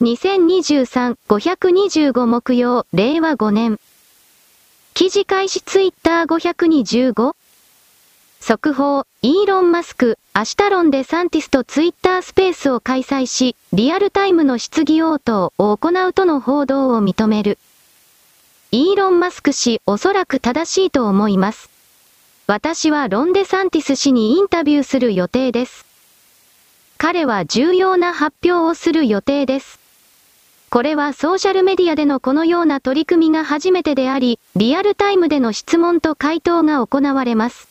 2023-525木曜、令和5年。記事開始ツイッター525速報、イーロン・マスク、アシュタロンでサンティスとツイッタースペースを開催し、リアルタイムの質疑応答を行うとの報道を認める。イーロン・マスク氏、おそらく正しいと思います。私はロンデサンティス氏にインタビューする予定です。彼は重要な発表をする予定です。これはソーシャルメディアでのこのような取り組みが初めてであり、リアルタイムでの質問と回答が行われます。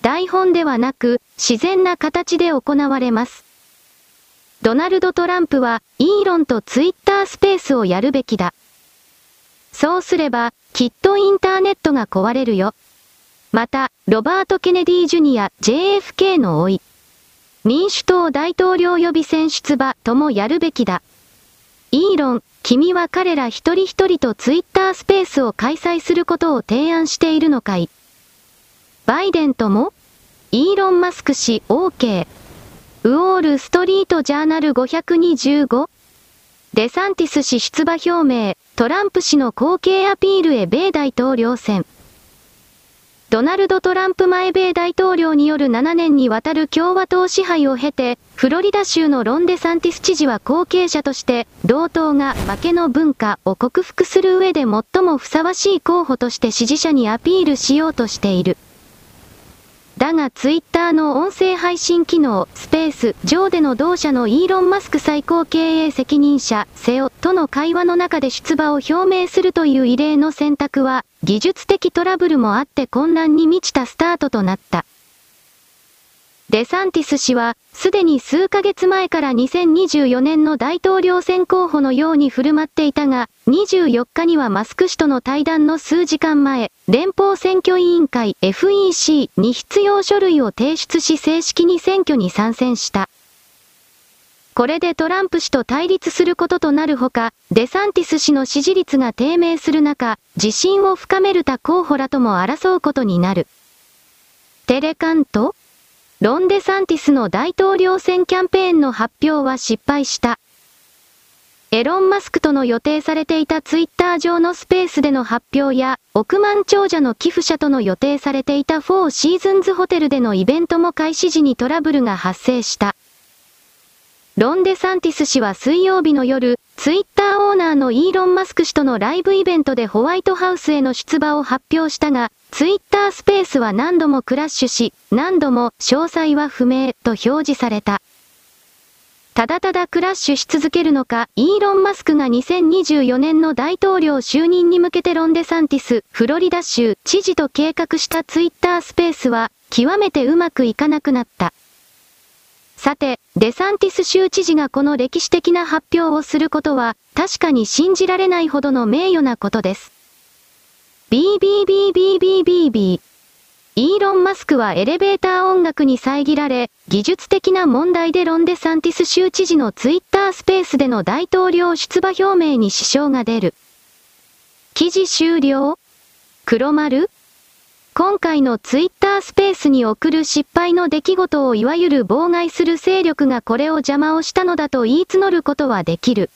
台本ではなく、自然な形で行われます。ドナルド・トランプは、イーロンとツイッタースペースをやるべきだ。そうすれば、きっとインターネットが壊れるよ。また、ロバート・ケネディ・ジュニア、JFK の老い。民主党大統領予備選出馬ともやるべきだ。イーロン、君は彼ら一人一人とツイッタースペースを開催することを提案しているのかい？バイデンとも？イーロン・マスク氏 OK。ウォール・ストリート・ジャーナル525デサンティス氏出馬表明、トランプ氏の後継アピールへ米大統領選。ドナルド・トランプ前米大統領による7年にわたる共和党支配を経て、フロリダ州のロンデサンティス知事は後継者として、同党が負けの文化を克服する上で最もふさわしい候補として支持者にアピールしようとしている。だがツイッターの音声配信機能、スペース上での同社のイーロン・マスク最高経営責任者、セオとの会話の中で出馬を表明するという異例の選択は、技術的トラブルもあって混乱に満ちたスタートとなった。デサンティス氏は、すでに数ヶ月前から2024年の大統領選候補のように振る舞っていたが、24日にはマスク氏との対談の数時間前、連邦選挙委員会 FEC に必要書類を提出し正式に選挙に参戦した。これでトランプ氏と対立することとなるほか、デサンティス氏の支持率が低迷する中、自信を深める他候補らとも争うことになる。テレカント？ロンデサンティスの大統領選キャンペーンの発表は失敗した。エロン・マスクとの予定されていたツイッター上のスペースでの発表や、億万長者の寄付者との予定されていた4シーズンズホテルでのイベントも開始時にトラブルが発生した。ロンデサンティス氏は水曜日の夜、ツイッターオーナーのイーロン・マスク氏とのライブイベントでホワイトハウスへの出馬を発表したが、ツイッタースペースは何度もクラッシュし、何度も詳細は不明と表示された。ただただクラッシュし続けるのか、イーロン・マスクが2024年の大統領就任に向けてロンデサンティス、フロリダ州知事と計画したツイッタースペースは、極めてうまくいかなくなった。さて、デサンティス州知事がこの歴史的な発表をすることは、確かに信じられないほどの名誉なことです。BBBBBBB イーロン・マスクはエレベーター音楽に遮られ、技術的な問題でロンデサンティス州知事のツイッタースペースでの大統領出馬表明に支障が出る。記事終了黒丸今回のツイッタースペースに送る失敗の出来事をいわゆる妨害する勢力がこれを邪魔をしたのだと言い募ることはできる。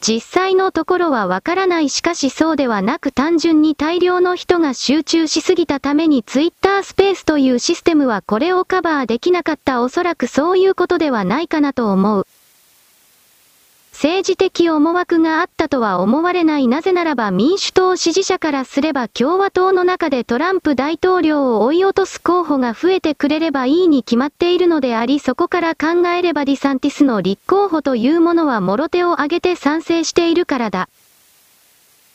実際のところはわからないしかしそうではなく単純に大量の人が集中しすぎたためにツイッタースペースというシステムはこれをカバーできなかったおそらくそういうことではないかなと思う。政治的思惑があったとは思われないなぜならば民主党支持者からすれば共和党の中でトランプ大統領を追い落とす候補が増えてくれればいいに決まっているのでありそこから考えればディサンティスの立候補というものはもろ手を挙げて賛成しているからだ。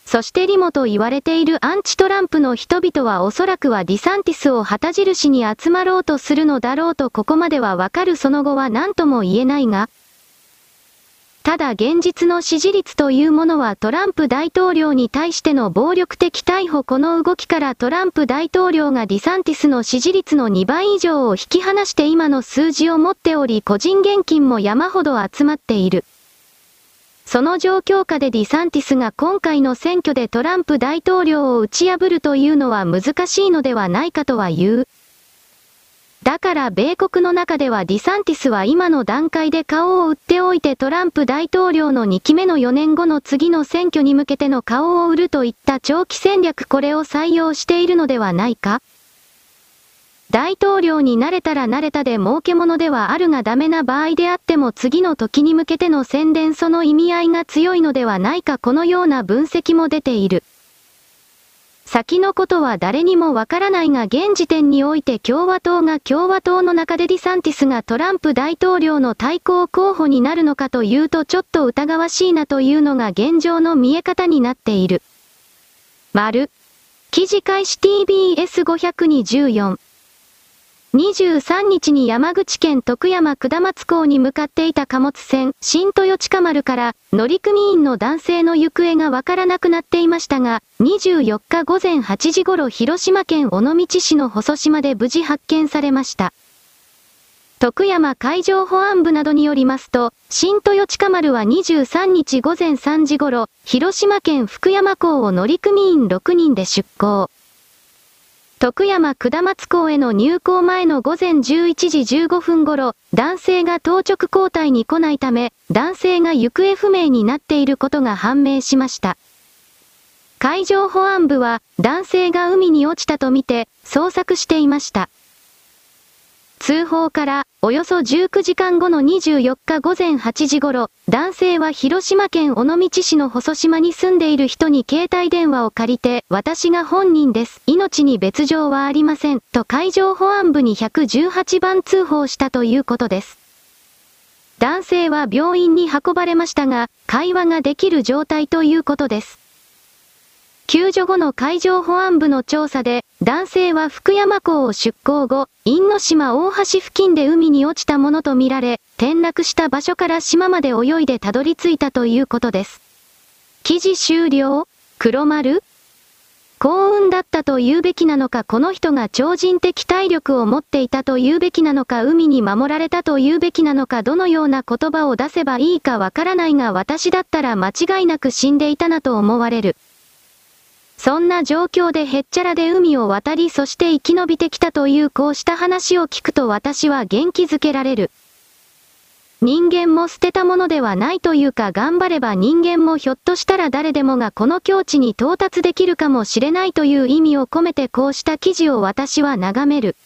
そしてリモと言われているアンチトランプの人々はおそらくはディサンティスを旗印に集まろうとするのだろうとここまではわかるその後は何とも言えないが、ただ現実の支持率というものはトランプ大統領に対しての暴力的逮捕この動きからトランプ大統領がディサンティスの支持率の2倍以上を引き離して今の数字を持っており個人献金も山ほど集まっている。その状況下でディサンティスが今回の選挙でトランプ大統領を打ち破るというのは難しいのではないかとは言う。だから米国の中ではディサンティスは今の段階で顔を売っておいてトランプ大統領の2期目の4年後の次の選挙に向けての顔を売るといった長期戦略これを採用しているのではないか大統領になれたらなれたで儲け物ではあるがダメな場合であっても次の時に向けての宣伝その意味合いが強いのではないかこのような分析も出ている。先のことは誰にもわからないが現時点において共和党が共和党の中でディサンティスがトランプ大統領の対抗候補になるのかというとちょっと疑わしいなというのが現状の見え方になっている。丸。記事開始 TBS524 23日に山口県徳山下松港に向かっていた貨物船、新豊近丸から乗組員の男性の行方がわからなくなっていましたが、24日午前8時頃広島県尾道市の細島で無事発見されました。徳山海上保安部などによりますと、新豊近丸は23日午前3時頃、広島県福山港を乗組員6人で出港。徳山下松港への入港前の午前11時15分頃、男性が当直交代に来ないため、男性が行方不明になっていることが判明しました。海上保安部は、男性が海に落ちたとみて、捜索していました。通報からおよそ19時間後の24日午前8時頃、男性は広島県尾道市の細島に住んでいる人に携帯電話を借りて、私が本人です。命に別状はありません。と海上保安部に118番通報したということです。男性は病院に運ばれましたが、会話ができる状態ということです。救助後の海上保安部の調査で、男性は福山港を出港後、因島大橋付近で海に落ちたものとみられ、転落した場所から島まで泳いでたどり着いたということです。記事終了黒丸幸運だったと言うべきなのかこの人が超人的体力を持っていたと言うべきなのか海に守られたと言うべきなのかどのような言葉を出せばいいかわからないが私だったら間違いなく死んでいたなと思われる。そんな状況でへっちゃらで海を渡りそして生き延びてきたというこうした話を聞くと私は元気づけられる。人間も捨てたものではないというか頑張れば人間もひょっとしたら誰でもがこの境地に到達できるかもしれないという意味を込めてこうした記事を私は眺める。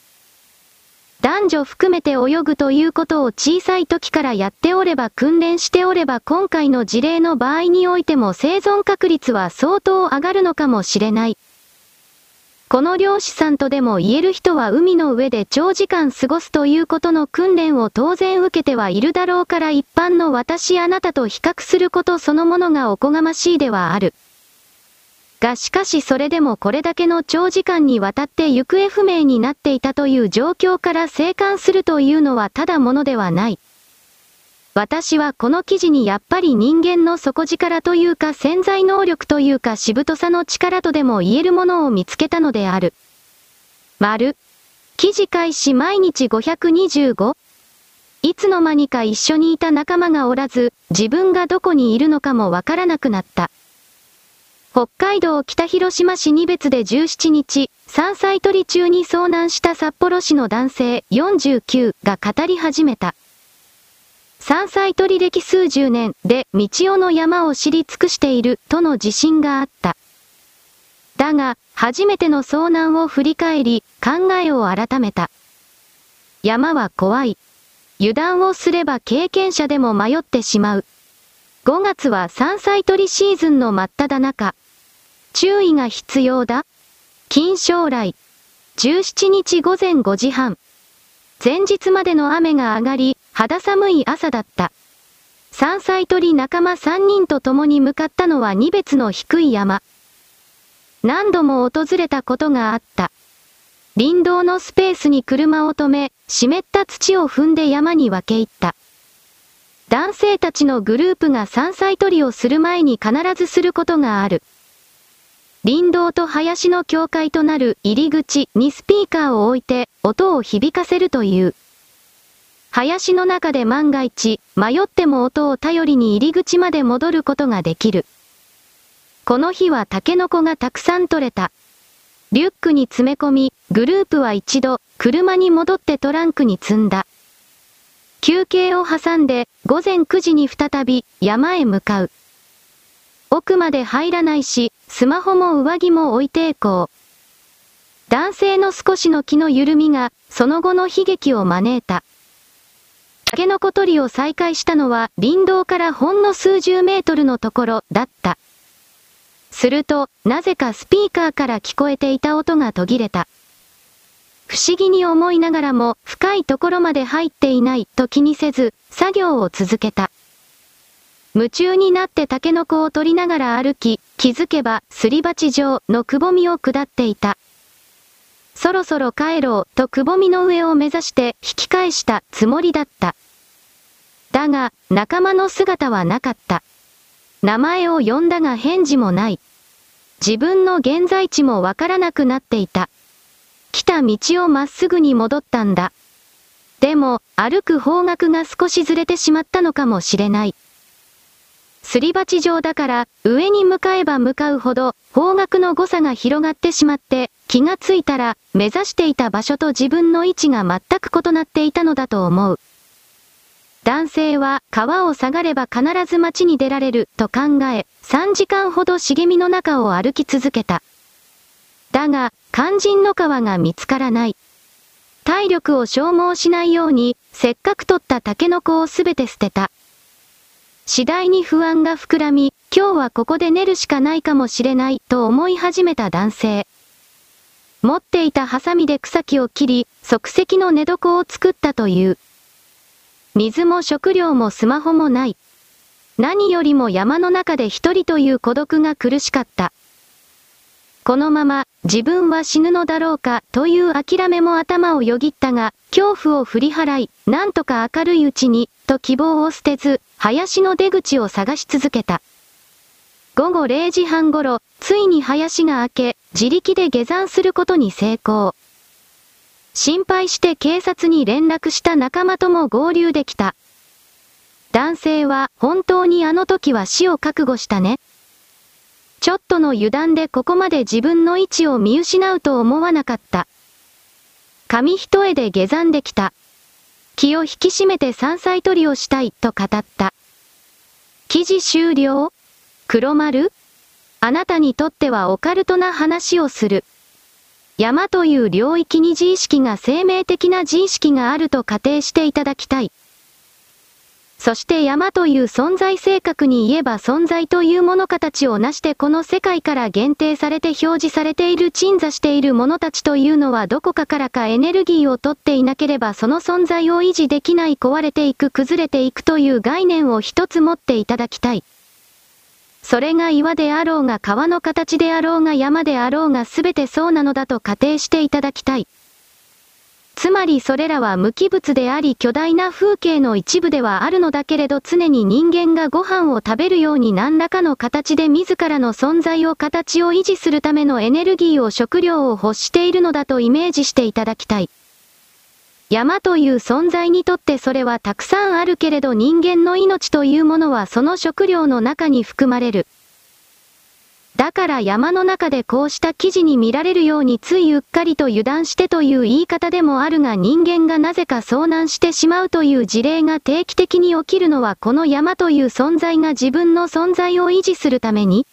男女含めて泳ぐということを小さい時からやっておれば訓練しておれば今回の事例の場合においても生存確率は相当上がるのかもしれない。この漁師さんとでも言える人は海の上で長時間過ごすということの訓練を当然受けてはいるだろうから一般の私あなたと比較することそのものがおこがましいではある。がしかしそれでもこれだけの長時間にわたって行方不明になっていたという状況から生還するというのはただものではない。私はこの記事にやっぱり人間の底力というか潜在能力というかしぶとさの力とでも言えるものを見つけたのである。丸。記事開始毎日 525? いつの間にか一緒にいた仲間がおらず、自分がどこにいるのかもわからなくなった。北海道北広島市二別で17日、山菜取り中に遭難した札幌市の男性49が語り始めた。山菜取り歴数十年で道夫の山を知り尽くしているとの自信があった。だが、初めての遭難を振り返り、考えを改めた。山は怖い。油断をすれば経験者でも迷ってしまう。5月は山菜取りシーズンの真っ只中。注意が必要だ。近将来。17日午前5時半。前日までの雨が上がり、肌寒い朝だった。山菜取り仲間3人と共に向かったのは2別の低い山。何度も訪れたことがあった。林道のスペースに車を止め、湿った土を踏んで山に分け入った。男性たちのグループが山菜取りをする前に必ずすることがある。林道と林の境界となる入り口にスピーカーを置いて音を響かせるという。林の中で万が一、迷っても音を頼りに入り口まで戻ることができる。この日はタケノコがたくさん取れた。リュックに詰め込み、グループは一度、車に戻ってトランクに積んだ。休憩を挟んで、午前9時に再び、山へ向かう。奥まで入らないし、スマホも上着も置いていこう。男性の少しの気の緩みが、その後の悲劇を招いた。タケノコ取りを再開したのは林道からほんの数十メートルのところだった。すると、なぜかスピーカーから聞こえていた音が途切れた。不思議に思いながらも深いところまで入っていないと気にせず、作業を続けた。夢中になってタケノコを取りながら歩き、気づけばすり鉢状のくぼみを下っていた。そろそろ帰ろうとくぼみの上を目指して引き返したつもりだった。だが、仲間の姿はなかった。名前を呼んだが返事もない。自分の現在地もわからなくなっていた。来た道をまっすぐに戻ったんだ。でも、歩く方角が少しずれてしまったのかもしれない。すり鉢状だから、上に向かえば向かうほど、方角の誤差が広がってしまって、気がついたら、目指していた場所と自分の位置が全く異なっていたのだと思う。男性は川を下がれば必ず町に出られると考え、3時間ほど茂みの中を歩き続けた。だが、肝心の川が見つからない。体力を消耗しないように、せっかく取ったタケノコをすべて捨てた。次第に不安が膨らみ、今日はここで寝るしかないかもしれないと思い始めた男性。持っていたハサミで草木を切り、即席の寝床を作ったという。水も食料もスマホもない。何よりも山の中で一人という孤独が苦しかった。このまま自分は死ぬのだろうかという諦めも頭をよぎったが、恐怖を振り払い、なんとか明るいうちに、と希望を捨てず、林の出口を探し続けた。午後0時半頃、ついに林が明け、自力で下山することに成功。心配して警察に連絡した仲間とも合流できた。男性は本当にあの時は死を覚悟したね。ちょっとの油断でここまで自分の位置を見失うと思わなかった。紙一重で下山できた。気を引き締めて山菜取りをしたいと語った。記事終了？黒丸？あなたにとってはオカルトな話をする。山という領域に自意識が生命的な自意識があると仮定していただきたい。そして山という存在性格に言えば存在というもの形を成してこの世界から限定されて表示されている鎮座しているものたちというのはどこかからかエネルギーをとっていなければその存在を維持できない壊れていく崩れていくという概念を一つ持っていただきたい。それが岩であろうが川の形であろうが山であろうが全てそうなのだと仮定していただきたい。つまりそれらは無機物であり巨大な風景の一部ではあるのだけれど常に人間がご飯を食べるように何らかの形で自らの存在を形を維持するためのエネルギーを食料を欲しているのだとイメージしていただきたい。山という存在にとってそれはたくさんあるけれど人間の命というものはその食料の中に含まれる。だから山の中でこうした記事に見られるようについうっかりと油断してという言い方でもあるが人間がなぜか遭難してしまうという事例が定期的に起きるのはこの山という存在が自分の存在を維持するために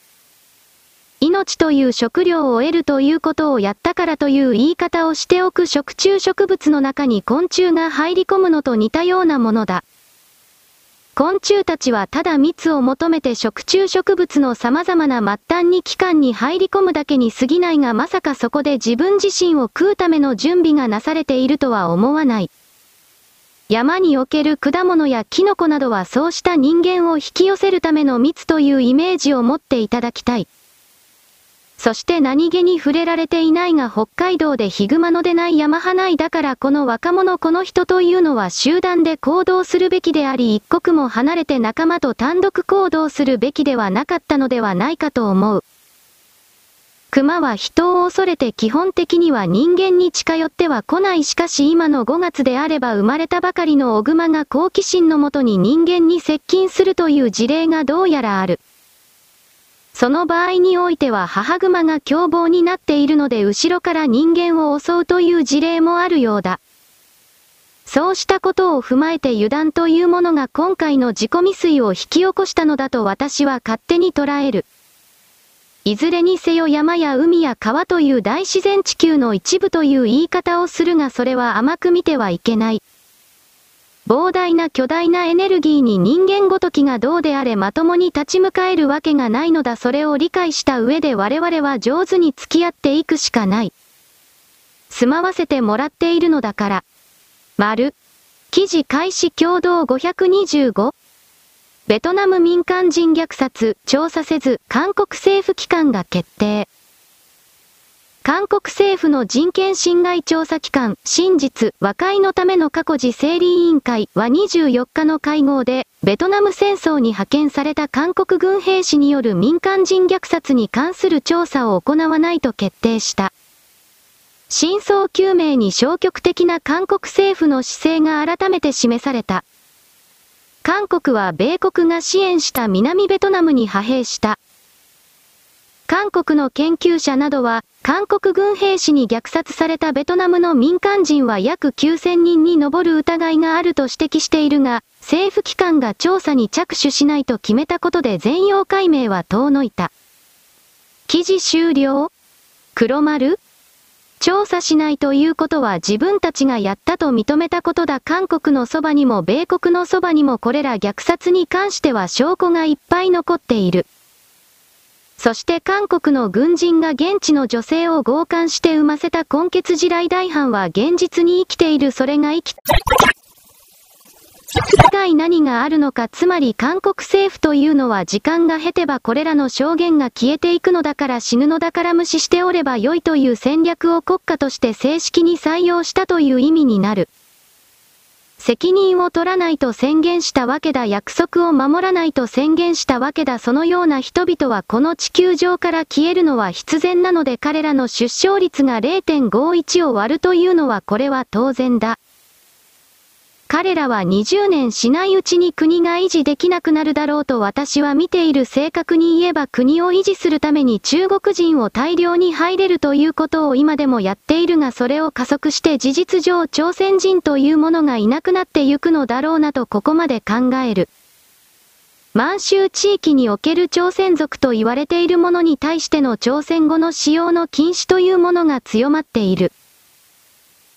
命という食料を得るということをやったからという言い方をしておく食虫植物の中に昆虫が入り込むのと似たようなものだ。昆虫たちはただ蜜を求めて食虫植物の様々な末端に器官に入り込むだけに過ぎないがまさかそこで自分自身を食うための準備がなされているとは思わない。山における果物やキノコなどはそうした人間を引き寄せるための蜜というイメージを持っていただきたい。そして何気に触れられていないが北海道でヒグマの出ない山派内だからこの若者この人というのは集団で行動するべきであり一刻も離れて仲間と単独行動するべきではなかったのではないかと思う。熊は人を恐れて基本的には人間に近寄っては来ないしかし今の5月であれば生まれたばかりの小熊が好奇心のもとに人間に接近するという事例がどうやらある。その場合においては母熊が凶暴になっているので後ろから人間を襲うという事例もあるようだ。そうしたことを踏まえて油断というものが今回の自己未遂を引き起こしたのだと私は勝手に捉える。いずれにせよ山や海や川という大自然地球の一部という言い方をするがそれは甘く見てはいけない。膨大な巨大なエネルギーに人間ごときがどうであれまともに立ち向かえるわけがないのだそれを理解した上で我々は上手に付き合っていくしかない。住まわせてもらっているのだから。丸。記事開始共同525。ベトナム民間人虐殺、調査せず、韓国政府機関が決定。韓国政府の人権侵害調査機関、真実、和解のための過去時整理委員会は24日の会合で、ベトナム戦争に派遣された韓国軍兵士による民間人虐殺に関する調査を行わないと決定した。真相究明に消極的な韓国政府の姿勢が改めて示された。韓国は米国が支援した南ベトナムに派兵した。韓国の研究者などは、韓国軍兵士に虐殺されたベトナムの民間人は約9000人に上る疑いがあると指摘しているが、政府機関が調査に着手しないと決めたことで全容解明は遠のいた。記事終了？黒丸？調査しないということは自分たちがやったと認めたことだ。韓国のそばにも米国のそばにもこれら虐殺に関しては証拠がいっぱい残っている。そして韓国の軍人が現地の女性を強姦して産ませた根血地雷大犯は現実に生きているそれが生き、以外何があるのかつまり韓国政府というのは時間が経てばこれらの証言が消えていくのだから死ぬのだから無視しておれば良いという戦略を国家として正式に採用したという意味になる。責任を取らないと宣言したわけだ約束を守らないと宣言したわけだそのような人々はこの地球上から消えるのは必然なので彼らの出生率が0.51を割るというのはこれは当然だ。彼らは20年しないうちに国が維持できなくなるだろうと私は見ている正確に言えば国を維持するために中国人を大量に入れるということを今でもやっているがそれを加速して事実上朝鮮人というものがいなくなってゆくのだろうなとここまで考える。満州地域における朝鮮族と言われているものに対しての朝鮮語の使用の禁止というものが強まっている。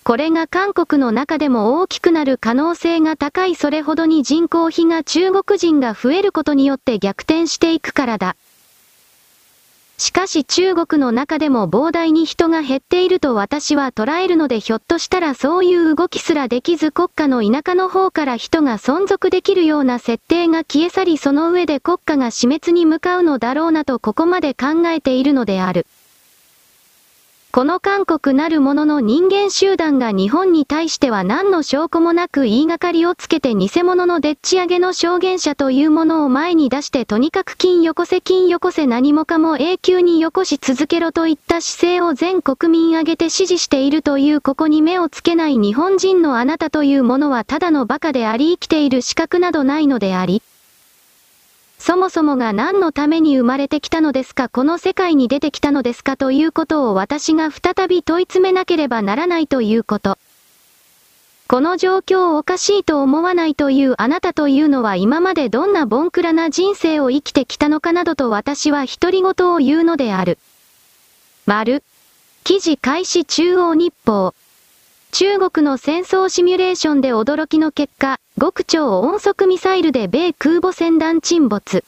これが韓国の中でも大きくなる可能性が高いそれほどに人口比が中国人が増えることによって逆転していくからだ。しかし中国の中でも膨大に人が減っていると私は捉えるのでひょっとしたらそういう動きすらできず国家の田舎の方から人が存続できるような設定が消え去りその上で国家が死滅に向かうのだろうなとここまで考えているのである。この韓国なるものの人間集団が日本に対しては何の証拠もなく言いがかりをつけて偽物のでっち上げの証言者というものを前に出してとにかく金よこせ。金よこせ。何もかも永久によこし続けろといった姿勢を全国民挙げて支持しているというここに目をつけない日本人のあなたというものはただの馬鹿であり生きている資格などないのであり。そもそもが何のために生まれてきたのですか？この世界に出てきたのですか？ということを私が再び問い詰めなければならないということ。この状況をおかしいと思わないというあなたというのは今までどんなボンクラな人生を生きてきたのかなどと私は独り言を言うのである。丸。記事開始中央日報。中国の戦争シミュレーションで驚きの結果、極超音速ミサイルで米空母船団沈没。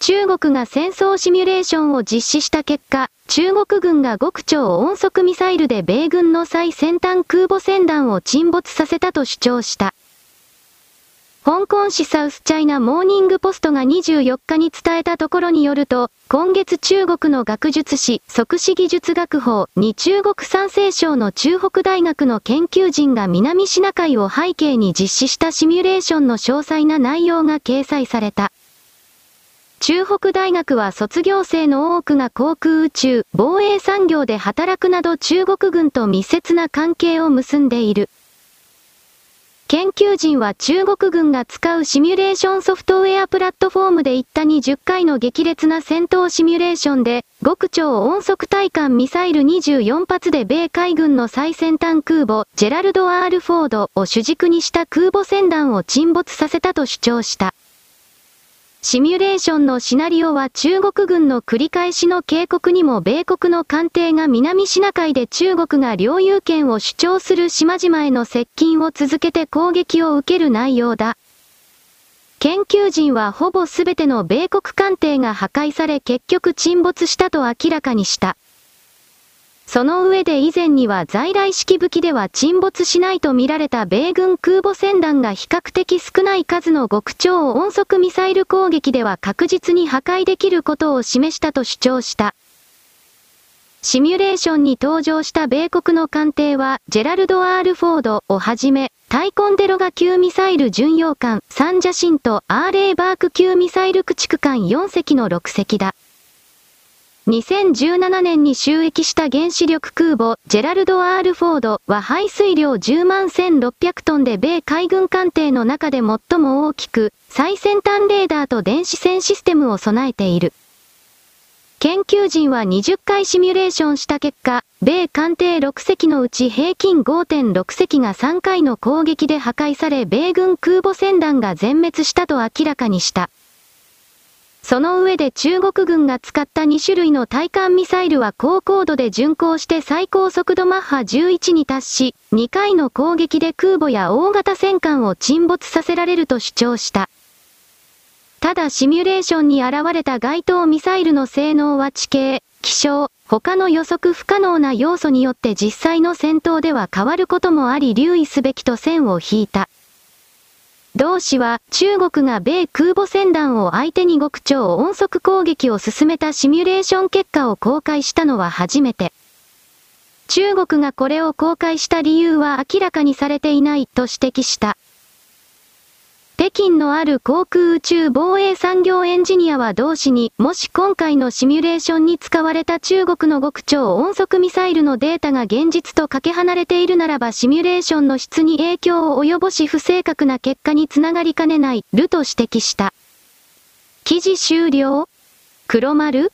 中国が戦争シミュレーションを実施した結果、中国軍が極超音速ミサイルで米軍の最先端空母船団を沈没させたと主張した。香港市サウスチャイナモーニングポストが24日に伝えたところによると、今月中国の学術誌、即死技術学法に中国山西省の中北大学の研究人が南シナ海を背景に実施したシミュレーションの詳細な内容が掲載された。中北大学は卒業生の多くが航空宇宙、防衛産業で働くなど中国軍と密接な関係を結んでいる。研究陣は中国軍が使うシミュレーションソフトウェアプラットフォームで行った20回の激烈な戦闘シミュレーションで、極超音速対艦ミサイル24発で米海軍の最先端空母、ジェラルド・アール・フォードを主軸にした空母船団を沈没させたと主張した。シミュレーションのシナリオは中国軍の繰り返しの警告にも米国の艦艇が南シナ海で中国が領有権を主張する島々への接近を続けて攻撃を受ける内容だ。研究人はほぼ全ての米国艦艇が破壊され結局沈没したと明らかにした。その上で以前には在来式武器では沈没しないと見られた米軍空母船団が比較的少ない数の極超音速ミサイル攻撃では確実に破壊できることを示したと主張した。シミュレーションに登場した米国の艦艇は、ジェラルド・アール・フォードをはじめ、タイコンデロガ級ミサイル巡洋艦、サンジャシンとアーレーバーク級ミサイル駆逐艦4隻の6隻だ。2017年に収益した原子力空母、ジェラルド・アール・フォードは排水量10万1600トンで米海軍艦艇の中で最も大きく、最先端レーダーと電子戦システムを備えている。研究陣は20回シミュレーションした結果、米艦艇6隻のうち平均5.6隻が3回の攻撃で破壊され米軍空母船団が全滅したと明らかにした。その上で中国軍が使った2種類の対艦ミサイルは高高度で巡航して最高速度マッハ11に達し、2回の攻撃で空母や大型戦艦を沈没させられると主張した。ただシミュレーションに現れた該当ミサイルの性能は地形、気象、他の予測不可能な要素によって実際の戦闘では変わることもあり留意すべきと線を引いた。同氏は中国が米空母船団を相手に極超音速攻撃を進めたシミュレーション結果を公開したのは初めて。中国がこれを公開した理由は明らかにされていないと指摘した。北京のある航空宇宙防衛産業エンジニアは同氏に、もし今回のシミュレーションに使われた中国の極超音速ミサイルのデータが現実とかけ離れているならばシミュレーションの質に影響を及ぼし不正確な結果につながりかねない、ると指摘した。記事終了。黒丸。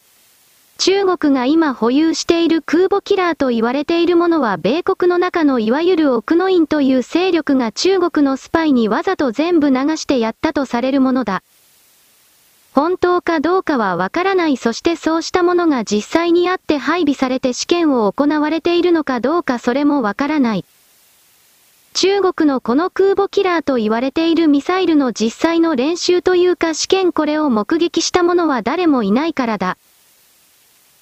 中国が今保有している空母キラーと言われているものは米国の中のいわゆる奥の院という勢力が中国のスパイにわざと全部流してやったとされるものだ。本当かどうかはわからないそしてそうしたものが実際にあって配備されて試験を行われているのかどうかそれもわからない。中国のこの空母キラーと言われているミサイルの実際の練習というか試験これを目撃した者は誰もいないからだ。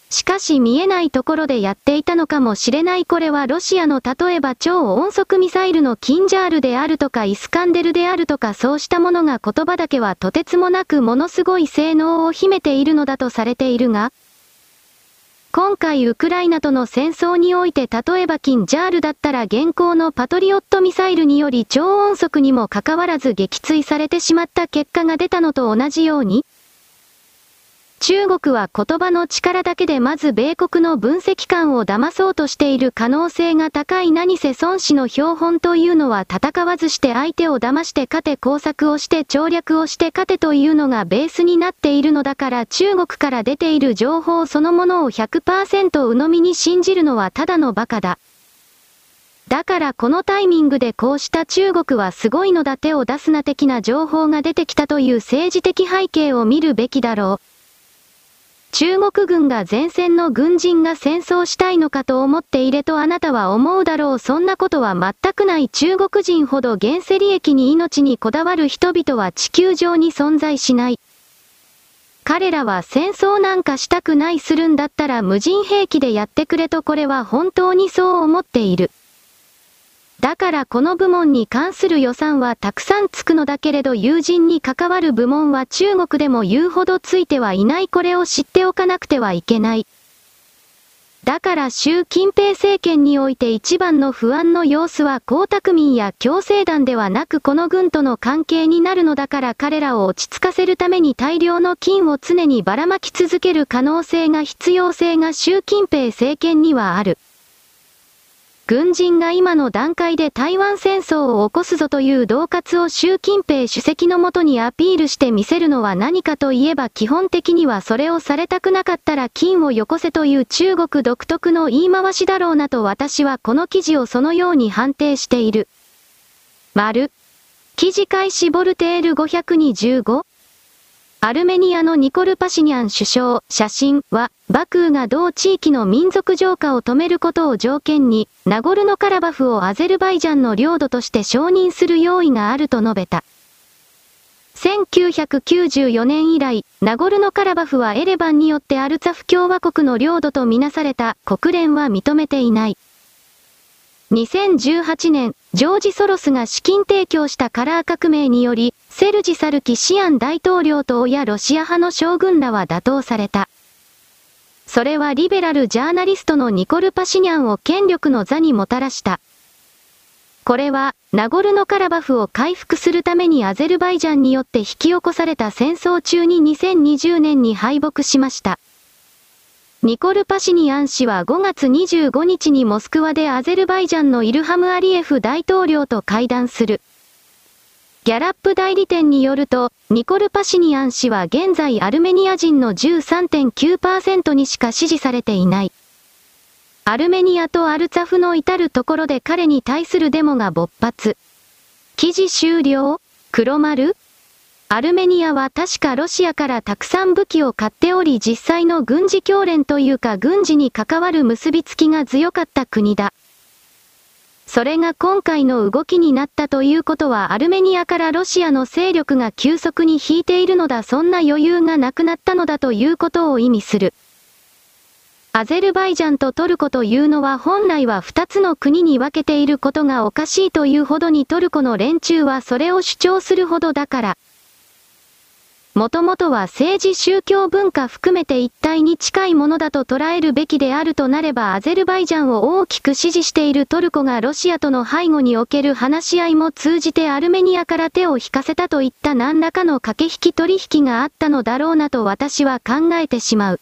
しかし見えないところでやっていたのかもしれないこれはロシアの例えば超音速ミサイルのキンジャールであるとかイスカンデルであるとかそうしたものが言葉だけはとてつもなくものすごい性能を秘めているのだとされているが、今回ウクライナとの戦争において例えばキンジャールだったら現行のパトリオットミサイルにより超音速にもかかわらず撃墜されてしまった結果が出たのと同じように、中国は言葉の力だけでまず米国の分析官を騙そうとしている可能性が高い何せ孫子の標本というのは戦わずして相手を騙して勝て工作をして調略をして勝てというのがベースになっているのだから中国から出ている情報そのものを100%鵜呑みに信じるのはただの馬鹿だ。だからこのタイミングでこうした中国はすごいのだ手を出すな的な情報が出てきたという政治的背景を見るべきだろう。中国軍が前線の軍人が戦争したいのかと思っていれとあなたは思うだろうそんなことは全くない中国人ほど原生利益に命にこだわる人々は地球上に存在しない。彼らは戦争なんかしたくないするんだったら無人兵器でやってくれとこれは本当にそう思っている。だからこの部門に関する予算はたくさんつくのだけれど友人に関わる部門は中国でも言うほどついてはいないこれを知っておかなくてはいけない。だから習近平政権において一番の不安の様子は江沢民や共生団ではなくこの軍との関係になるのだから彼らを落ち着かせるために大量の金を常にばらまき続ける可能性が必要性が習近平政権にはある。軍人が今の段階で台湾戦争を起こすぞという恫喝を習近平主席のもとにアピールしてみせるのは何かといえば基本的にはそれをされたくなかったら金をよこせという中国独特の言い回しだろうなと私はこの記事をそのように判定している。丸。記事開始ボルテール525アルメニアのニコル・パシニャン首相、写真は、バクーが同地域の民族浄化を止めることを条件に、ナゴルノカラバフをアゼルバイジャンの領土として承認する用意があると述べた。1994年以来、ナゴルノカラバフはエレバンによってアルツァフ共和国の領土とみなされた国連は認めていない。2018年、ジョージ・ソロスが資金提供したカラー革命により、セルジ・サルキシアン大統領と親ロシア派の将軍らは打倒された。それはリベラルジャーナリストのニコル・パシニャンを権力の座にもたらした。これは、ナゴルノカラバフを回復するためにアゼルバイジャンによって引き起こされた戦争中に2020年に敗北しました。ニコル・パシニアン氏は5月25日にモスクワでアゼルバイジャンのイルハム・アリエフ大統領と会談する。ギャラップ代理店によると、ニコル・パシニアン氏は現在アルメニア人の13.9%にしか支持されていない。アルメニアとアルツァフの至るところで彼に対するデモが勃発。記事終了？黒丸？アルメニアは確かロシアからたくさん武器を買っており実際の軍事協連というか軍事に関わる結びつきが強かった国だ。それが今回の動きになったということはアルメニアからロシアの勢力が急速に引いているのだそんな余裕がなくなったのだということを意味する。アゼルバイジャンとトルコというのは本来は二つの国に分けていることがおかしいというほどにトルコの連中はそれを主張するほどだから。もともとは政治宗教文化含めて一体に近いものだと捉えるべきであるとなればアゼルバイジャンを大きく支持しているトルコがロシアとの背後における話し合いも通じてアルメニアから手を引かせたといった何らかの駆け引き取引があったのだろうなと私は考えてしまう。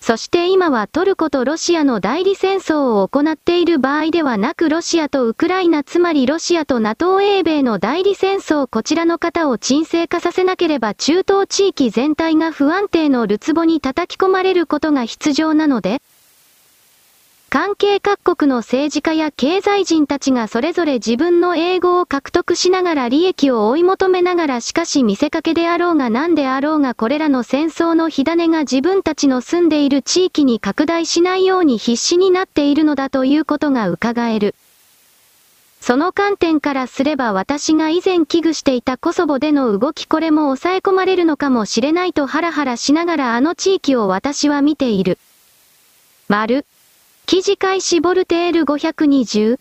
そして今はトルコとロシアの代理戦争を行っている場合ではなくロシアとウクライナつまりロシアと NATO 英米の代理戦争こちらの方を沈静化させなければ中東地域全体が不安定のるつぼに叩き込まれることが必要なので、関係各国の政治家や経済人たちがそれぞれ自分の英語を獲得しながら利益を追い求めながらしかし見せかけであろうが何であろうがこれらの戦争の火種が自分たちの住んでいる地域に拡大しないように必死になっているのだということが伺える。その観点からすれば私が以前危惧していたコソボでの動きこれも抑え込まれるのかもしれないとハラハラしながらあの地域を私は見ている。丸。記事開始ボルテール520。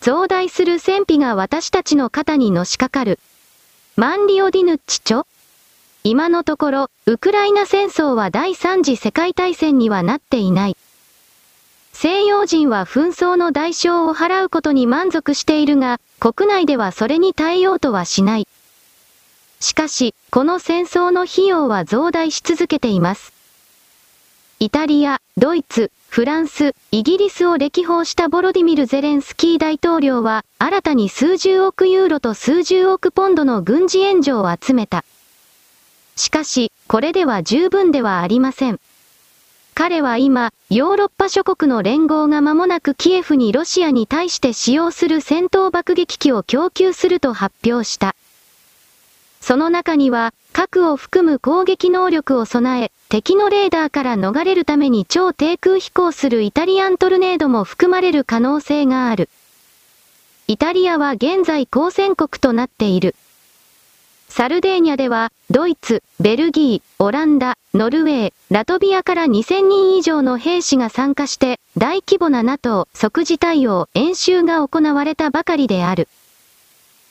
増大する戦費が私たちの肩にのしかかる。マンリオディヌッチチョ今のところ、ウクライナ戦争は第三次世界大戦にはなっていない。西洋人は紛争の代償を払うことに満足しているが、国内ではそれに耐えようとはしない。しかし、この戦争の費用は増大し続けています。イタリア、ドイツ、フランス、イギリスを歴訪したボロディミル・ゼレンスキー大統領は、新たに数十億ユーロと数十億ポンドの軍事援助を集めた。しかし、これでは十分ではありません。彼は今、ヨーロッパ諸国の連合が間もなくキエフにロシアに対して使用する戦闘爆撃機を供給すると発表した。その中には、核を含む攻撃能力を備え、敵のレーダーから逃れるために超低空飛行するイタリアントルネードも含まれる可能性がある。イタリアは現在交戦国となっている。サルデーニャでは、ドイツ、ベルギー、オランダ、ノルウェー、ラトビアから2000人以上の兵士が参加して、大規模な NATO 即時対応演習が行われたばかりである。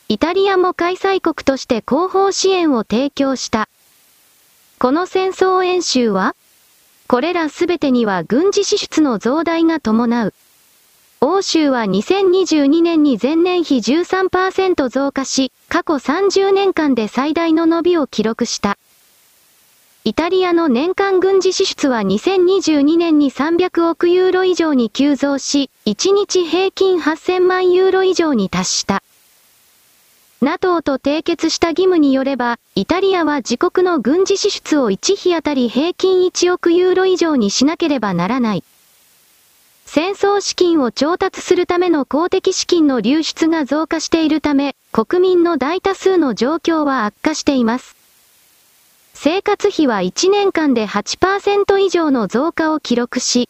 イタリアも開催国として後方支援を提供した。この戦争演習はこれらすべてには軍事支出の増大が伴う。欧州は2022年に前年比13%増加し、過去30年間で最大の伸びを記録した。イタリアの年間軍事支出は2022年に300億ユーロ以上に急増し、1日平均8000万ユーロ以上に達した。NATO と締結した義務によれば、イタリアは自国の軍事支出を1日あたり平均1億ユーロ以上にしなければならない。戦争資金を調達するための公的資金の流出が増加しているため、国民の大多数の状況は悪化しています。生活費は1年間で8%以上の増加を記録し、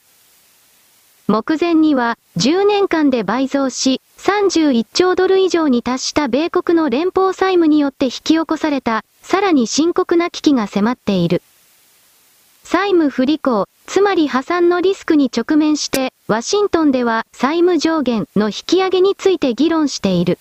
目前には10年間で倍増し、31兆ドル以上に達した米国の連邦債務によって引き起こされた、さらに深刻な危機が迫っている。債務不履行、つまり破産のリスクに直面して、ワシントンでは債務上限の引き上げについて議論している。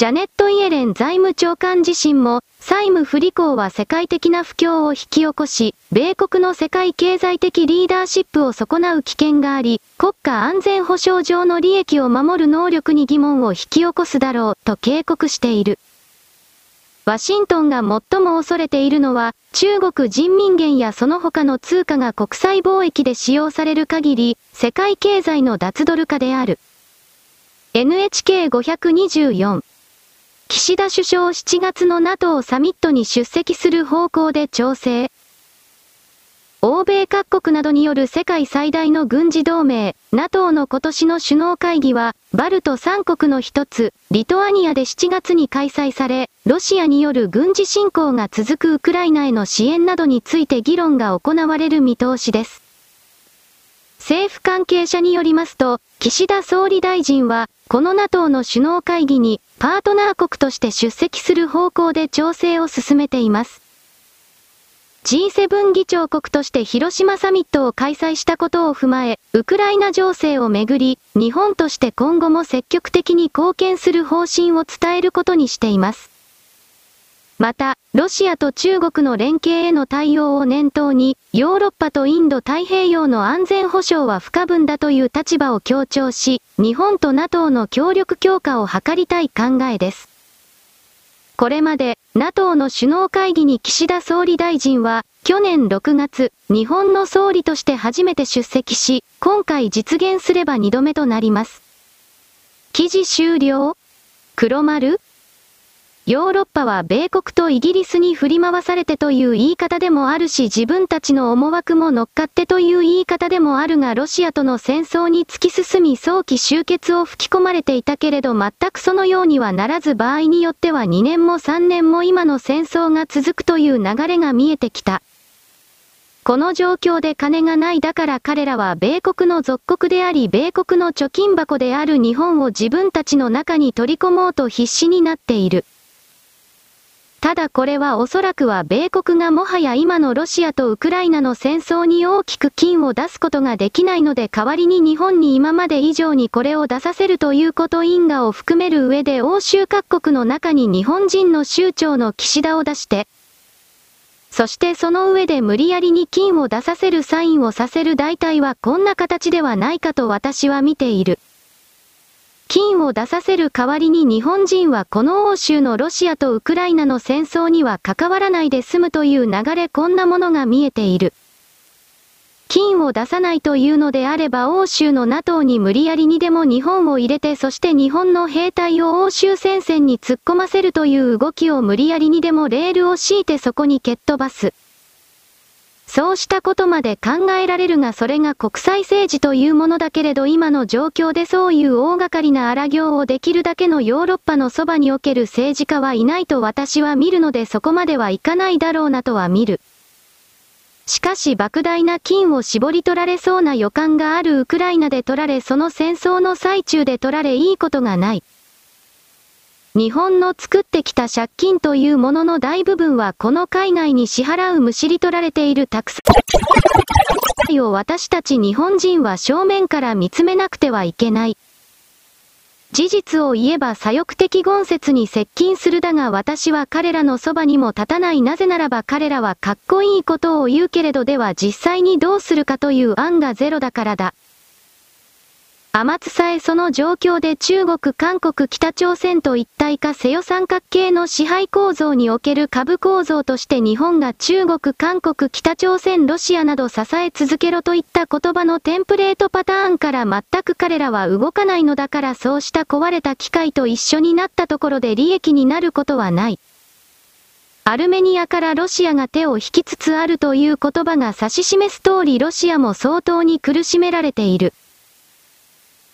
ジャネット・イエレン財務長官自身も、債務不履行は世界的な不況を引き起こし、米国の世界経済的リーダーシップを損なう危険があり、国家安全保障上の利益を守る能力に疑問を引き起こすだろう、と警告している。ワシントンが最も恐れているのは、中国人民元やその他の通貨が国際貿易で使用される限り、世界経済の脱ドル化である。NHK524 岸田首相7月の NATO サミットに出席する方向で調整。欧米各国などによる世界最大の軍事同盟、NATO の今年の首脳会議は、バルト3国の一つ、リトアニアで7月に開催され、ロシアによる軍事侵攻が続くウクライナへの支援などについて議論が行われる見通しです。政府関係者によりますと、岸田総理大臣は、この NATO の首脳会議にパートナー国として出席する方向で調整を進めています。G7 議長国として広島サミットを開催したことを踏まえ、ウクライナ情勢をめぐり、日本として今後も積極的に貢献する方針を伝えることにしています。また、ロシアと中国の連携への対応を念頭に、ヨーロッパとインド太平洋の安全保障は不可分だという立場を強調し、日本と NATO の協力強化を図りたい考えです。これまで、NATO の首脳会議に岸田総理大臣は、去年6月、日本の総理として初めて出席し、今回実現すれば2度目となります。記事終了？黒丸？ヨーロッパは米国とイギリスに振り回されてという言い方でもあるし自分たちの思惑も乗っかってという言い方でもあるがロシアとの戦争に突き進み早期終結を吹き込まれていたけれど全くそのようにはならず場合によっては2年も3年も今の戦争が続くという流れが見えてきた。この状況で金がないだから彼らは米国の属国であり米国の貯金箱である日本を自分たちの中に取り込もうと必死になっている。ただこれはおそらくは米国がもはや今のロシアとウクライナの戦争に大きく金を出すことができないので代わりに日本に今まで以上にこれを出させるということ因果を含める上で欧州各国の中に日本人の州長の岸田を出して、そしてその上で無理やりに金を出させるサインをさせる代替はこんな形ではないかと私は見ている。金を出させる代わりに日本人はこの欧州のロシアとウクライナの戦争には関わらないで済むという流れこんなものが見えている。金を出さないというのであれば欧州の NATO に無理やりにでも日本を入れてそして日本の兵隊を欧州戦線に突っ込ませるという動きを無理やりにでもレールを敷いてそこに蹴っ飛ばす。そうしたことまで考えられるがそれが国際政治というものだけれど今の状況でそういう大掛かりな荒行をできるだけのヨーロッパのそばにおける政治家はいないと私は見るのでそこまではいかないだろうなとは見る。しかし莫大な金を絞り取られそうな予感があるウクライナで取られその戦争の最中で取られいいことがない。日本の作ってきた借金というものの大部分はこの海外に支払うむしり取られているたくさんを私たち日本人は正面から見つめなくてはいけない。事実を言えば左翼的言説に接近するだが私は彼らのそばにも立たないなぜならば彼らはかっこいいことを言うけれどでは実際にどうするかという案がゼロだからだ。天津さえその状況で中国、韓国、北朝鮮と一体化せよ三角形の支配構造における株構造として日本が中国、韓国、北朝鮮、ロシアなど支え続けろといった言葉のテンプレートパターンから全く彼らは動かないのだからそうした壊れた機械と一緒になったところで利益になることはない。アルメニアからロシアが手を引きつつあるという言葉が指し示す通りロシアも相当に苦しめられている。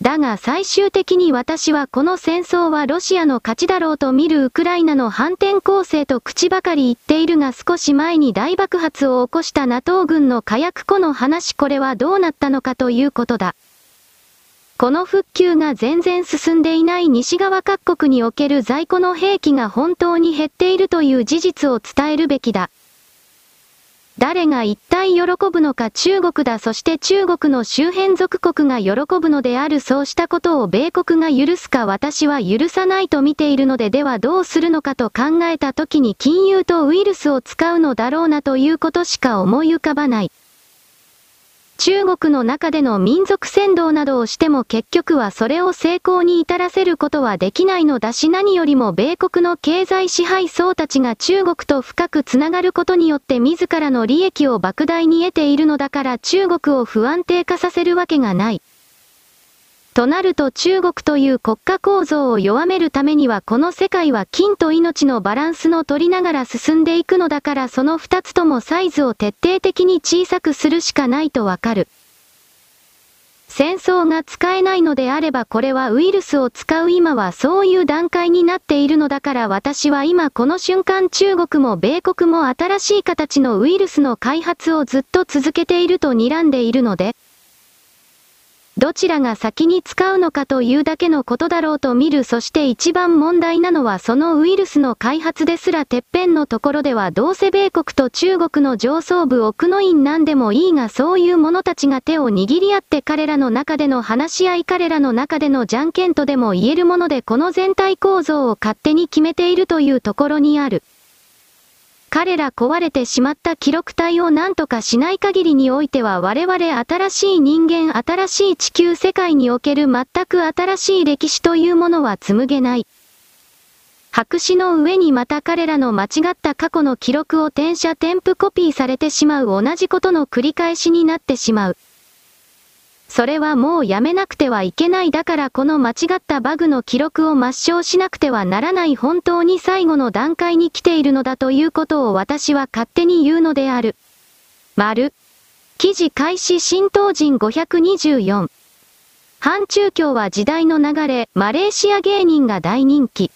だが最終的に私はこの戦争はロシアの勝ちだろうと見るウクライナの反転攻勢と口ばかり言っているが少し前に大爆発を起こした NATO 軍の火薬庫の話これはどうなったのかということだ。この復旧が全然進んでいない西側各国における在庫の兵器が本当に減っているという事実を伝えるべきだ。誰が一体喜ぶのか中国だ。そして中国の周辺属国が喜ぶのである。そうしたことを米国が許すか私は許さないと見ているので。ではどうするのかと考えた時に金融とウイルスを使うのだろうなということしか思い浮かばない。中国の中での民族扇動などをしても結局はそれを成功に至らせることはできないのだし何よりも米国の経済支配層たちが中国と深くつながることによって自らの利益を莫大に得ているのだから中国を不安定化させるわけがない。となると中国という国家構造を弱めるためにはこの世界は金と命のバランスの取りながら進んでいくのだからその二つともサイズを徹底的に小さくするしかないとわかる。戦争が使えないのであればこれはウイルスを使う今はそういう段階になっているのだから私は今この瞬間中国も米国も新しい形のウイルスの開発をずっと続けていると睨んでいるので、どちらが先に使うのかというだけのことだろうと見るそして一番問題なのはそのウイルスの開発ですらてっぺんのところではどうせ米国と中国の上層部奥の院なんでもいいがそういう者たちが手を握り合って彼らの中での話し合い彼らの中でのじゃんけんとでも言えるものでこの全体構造を勝手に決めているというところにある。彼ら壊れてしまった記録体を何とかしない限りにおいては我々新しい人間新しい地球世界における全く新しい歴史というものは紡げない。白紙の上にまた彼らの間違った過去の記録を転写添付コピーされてしまう同じことの繰り返しになってしまう。それはもうやめなくてはいけないだからこの間違ったバグの記録を抹消しなくてはならない本当に最後の段階に来ているのだということを私は勝手に言うのである。丸。記事開始新東人524。反中教は時代の流れ、マレーシア芸人が大人気。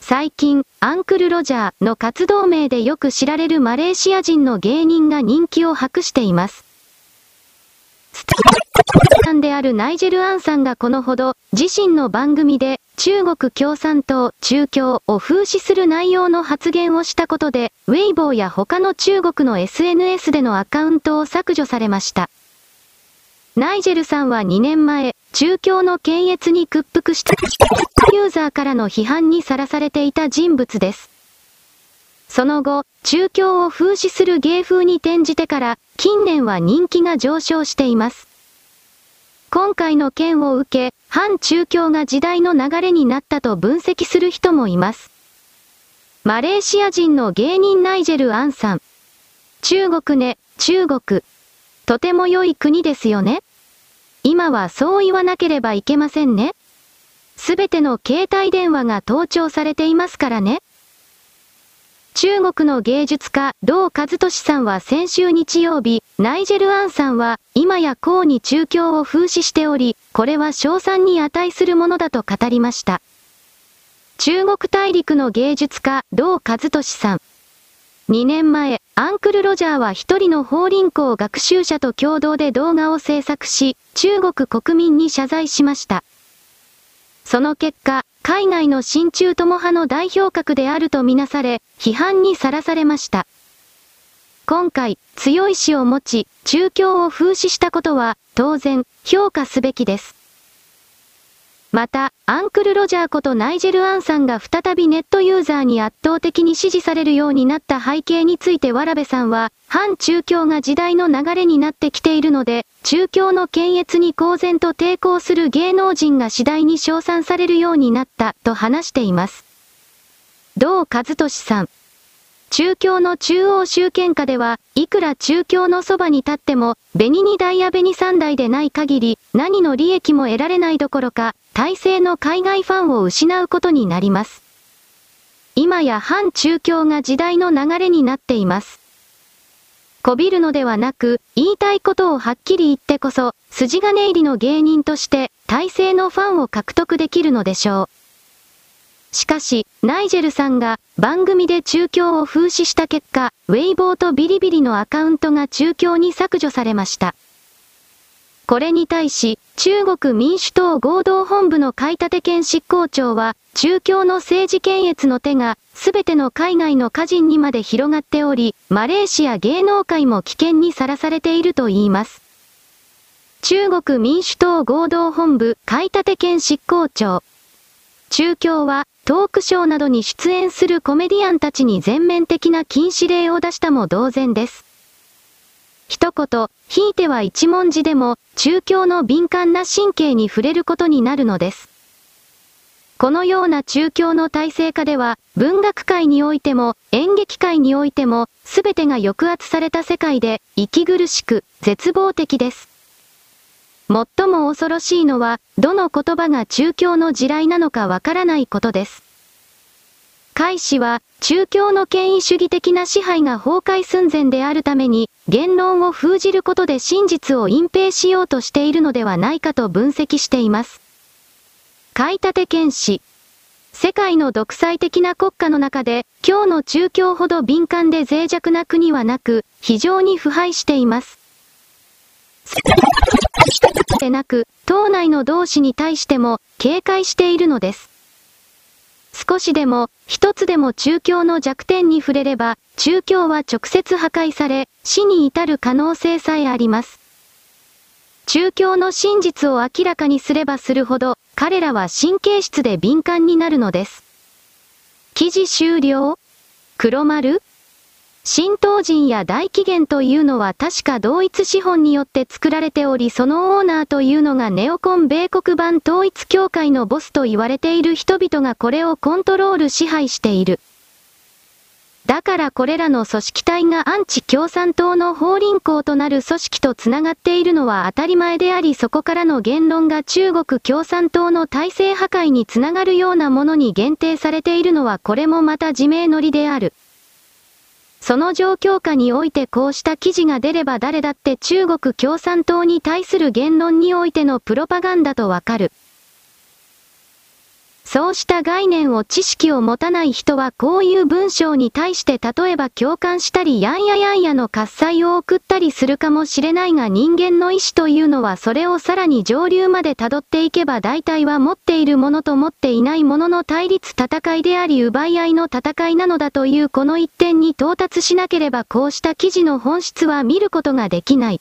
最近、アンクル・ロジャーの活動名でよく知られるマレーシア人の芸人が人気を博しています。さんであるナイジェル・アンさんがこのほど、自身の番組で、中国共産党、中共を風刺する内容の発言をしたことで、ウェイボーや他の中国の SNS でのアカウントを削除されました。ナイジェルさんは2年前、中共の検閲に屈服したユーザーからの批判にさらされていた人物です。その後、中共を風刺する芸風に転じてから、近年は人気が上昇しています。今回の件を受け、反中共が時代の流れになったと分析する人もいます。マレーシア人の芸人ナイジェル・アンさん。中国ね、中国。とても良い国ですよね。今はそう言わなければいけませんね。すべての携帯電話が盗聴されていますからね。中国の芸術家、道和俊さんは先週日曜日、ナイジェル・アンさんは、今や項に中共を風刺しており、これは賞賛に値するものだと語りました。中国大陸の芸術家、道和俊さん。2年前、アンクル・ロジャーは一人の法輪功学習者と共同で動画を制作し、中国国民に謝罪しました。その結果、海外の親中友派の代表格であるとみなされ、批判にさらされました。今回、強い死を持ち、中共を風刺したことは、当然、評価すべきです。また、アンクル・ロジャーことナイジェル・アンさんが再びネットユーザーに圧倒的に支持されるようになった背景についてわらべさんは、反中共が時代の流れになってきているので、中共の検閲に公然と抵抗する芸能人が次第に称賛されるようになったと話しています。同和俊さん。中京の中央集権下では、いくら中京のそばに立っても、紅二台や紅三台でない限り、何の利益も得られないどころか、体制の海外ファンを失うことになります。今や反中京が時代の流れになっています。こびるのではなく、言いたいことをはっきり言ってこそ、筋金入りの芸人として、体制のファンを獲得できるのでしょう。しかし、ナイジェルさんが番組で中共を風刺した結果、ウェイボーとビリビリのアカウントが中共に削除されました。これに対し、中国民主党合同本部の買立県執行長は、中共の政治検閲の手が、すべての海外の家人にまで広がっており、マレーシア芸能界も危険にさらされていると言います。中国民主党合同本部買立県執行長。中共は、トークショーなどに出演するコメディアンたちに全面的な禁止令を出したも同然です。一言、ひいては一文字でも、中共の敏感な神経に触れることになるのです。このような中共の体制下では、文学界においても、演劇界においても、すべてが抑圧された世界で、息苦しく、絶望的です。最も恐ろしいのは、どの言葉が中共の地雷なのかわからないことです。海氏は、中共の権威主義的な支配が崩壊寸前であるために、言論を封じることで真実を隠蔽しようとしているのではないかと分析しています。海立健氏。世界の独裁的な国家の中で、今日の中共ほど敏感で脆弱な国はなく、非常に腐敗しています。でなく、党内の同志に対しても警戒しているのです。少しでも、一つでも中共の弱点に触れれば、中共は直接破壊され、死に至る可能性さえあります。中共の真実を明らかにすればするほど、彼らは神経質で敏感になるのです。記事終了？黒丸？新東人や大起源というのは確か同一資本によって作られておりそのオーナーというのがネオコン米国版統一協会のボスと言われている人々がこれをコントロール支配している。だからこれらの組織体がアンチ共産党の法輪行となる組織と繋がっているのは当たり前でありそこからの言論が中国共産党の体制破壊につながるようなものに限定されているのはこれもまた自明のりである。その状況下においてこうした記事が出れば誰だって中国共産党に対する言論においてのプロパガンダとわかる。そうした概念を知識を持たない人はこういう文章に対して例えば共感したりやんややんやの喝采を送ったりするかもしれないが人間の意志というのはそれをさらに上流まで辿っていけば大体は持っているものと持っていないものの対立戦いであり奪い合いの戦いなのだというこの一点に到達しなければこうした記事の本質は見ることができない。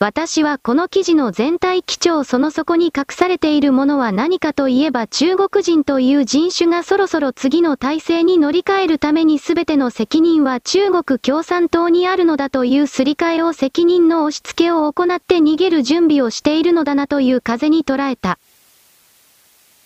私はこの記事の全体基調その底に隠されているものは何かといえば中国人という人種がそろそろ次の体制に乗り換えるために全ての責任は中国共産党にあるのだというすり替えを責任の押し付けを行って逃げる準備をしているのだなという風に捉えた。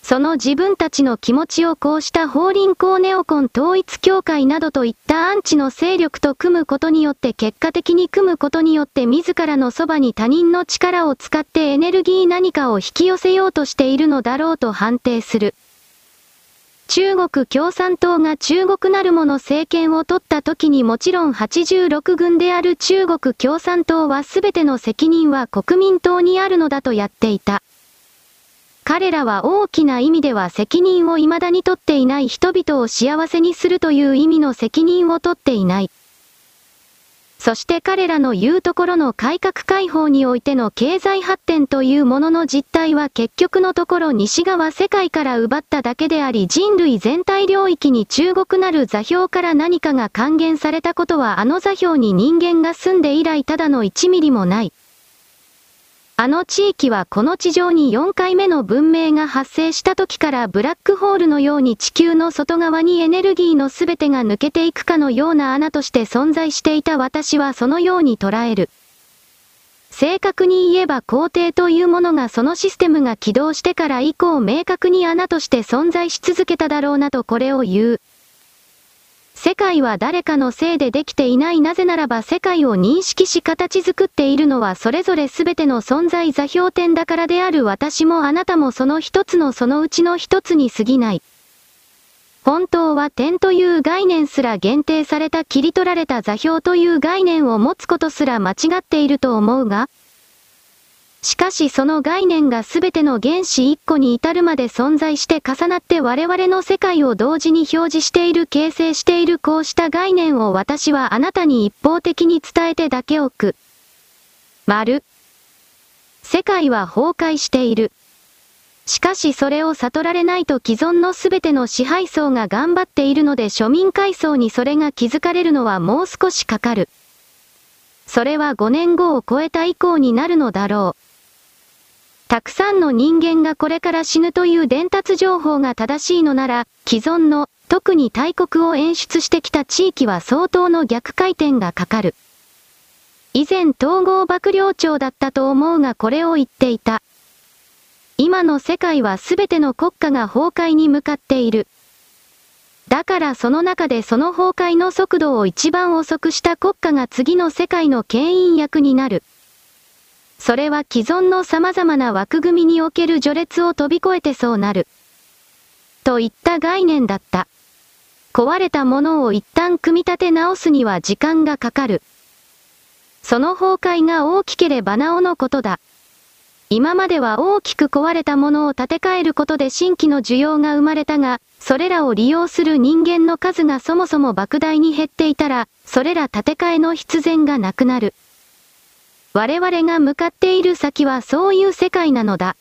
その自分たちの気持ちをこうした法輪功ネオコン統一協会などといったアンチの勢力と組むことによって結果的に組むことによって自らのそばに他人の力を使ってエネルギー何かを引き寄せようとしているのだろうと判定する。中国共産党が中国なるもの政権を取った時にもちろん86軍である中国共産党は全ての責任は国民党にあるのだとやっていた。彼らは大きな意味では責任を未だに取っていない人々を幸せにするという意味の責任を取っていない。そして彼らの言うところの改革開放においての経済発展というものの実態は結局のところ西側世界から奪っただけであり人類全体領域に中国なる座標から何かが還元されたことはあの座標に人間が住んで以来ただの1ミリもない。あの地域はこの地上に4回目の文明が発生した時からブラックホールのように地球の外側にエネルギーの全てが抜けていくかのような穴として存在していた私はそのように捉える。正確に言えば皇帝というものがそのシステムが起動してから以降明確に穴として存在し続けただろうなとこれを言う。世界は誰かのせいでできていないなぜならば世界を認識し形作っているのはそれぞれ全ての存在座標点だからである私もあなたもその一つのそのうちの一つに過ぎない。本当は点という概念すら限定された切り取られた座標という概念を持つことすら間違っていると思うが、しかしその概念がすべての原子一個に至るまで存在して重なって我々の世界を同時に表示している形成しているこうした概念を私はあなたに一方的に伝えてだけ置く。丸。世界は崩壊している。しかしそれを悟られないと既存のすべての支配層が頑張っているので庶民階層にそれが気づかれるのはもう少しかかる。それは5年後を超えた以降になるのだろう。たくさんの人間がこれから死ぬという伝達情報が正しいのなら、既存の、特に大国を演出してきた地域は相当の逆回転がかかる。以前統合幕僚長だったと思うがこれを言っていた。今の世界はすべての国家が崩壊に向かっている。だからその中でその崩壊の速度を一番遅くした国家が次の世界の牽引役になる。それは既存の様々な枠組みにおける序列を飛び越えてそうなる。といった概念だった。壊れたものを一旦組み立て直すには時間がかかる。その崩壊が大きければなおのことだ。今までは大きく壊れたものを建て替えることで新規の需要が生まれたが、それらを利用する人間の数がそもそも莫大に減っていたら、それら建て替えの必然がなくなる。我々が向かっている先はそういう世界なのだ。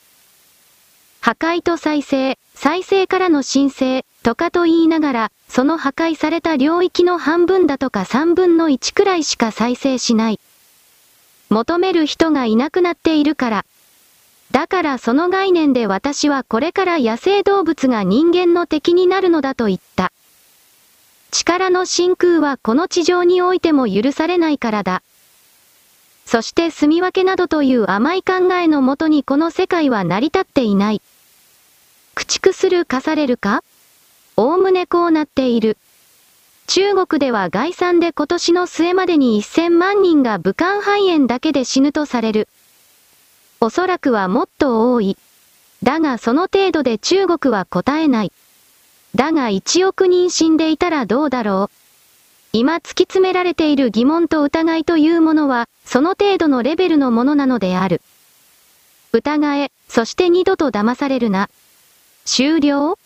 破壊と再生、再生からの申請、とかと言いながら、その破壊された領域の半分だとか3分の1くらいしか再生しない。求める人がいなくなっているから。だからその概念で私はこれから野生動物が人間の敵になるのだと言った。力の真空はこの地上においても許されないからだ。そして住み分けなどという甘い考えのもとにこの世界は成り立っていない。駆逐する化されるか？おおむねこうなっている。中国では概算で今年の末までに1000万人が武漢肺炎だけで死ぬとされる。おそらくはもっと多い。だがその程度で中国は答えない。だが1億人死んでいたらどうだろう。今突き詰められている疑問と疑いというものは、その程度のレベルのものなのである。疑え、そして二度と騙されるな。終了？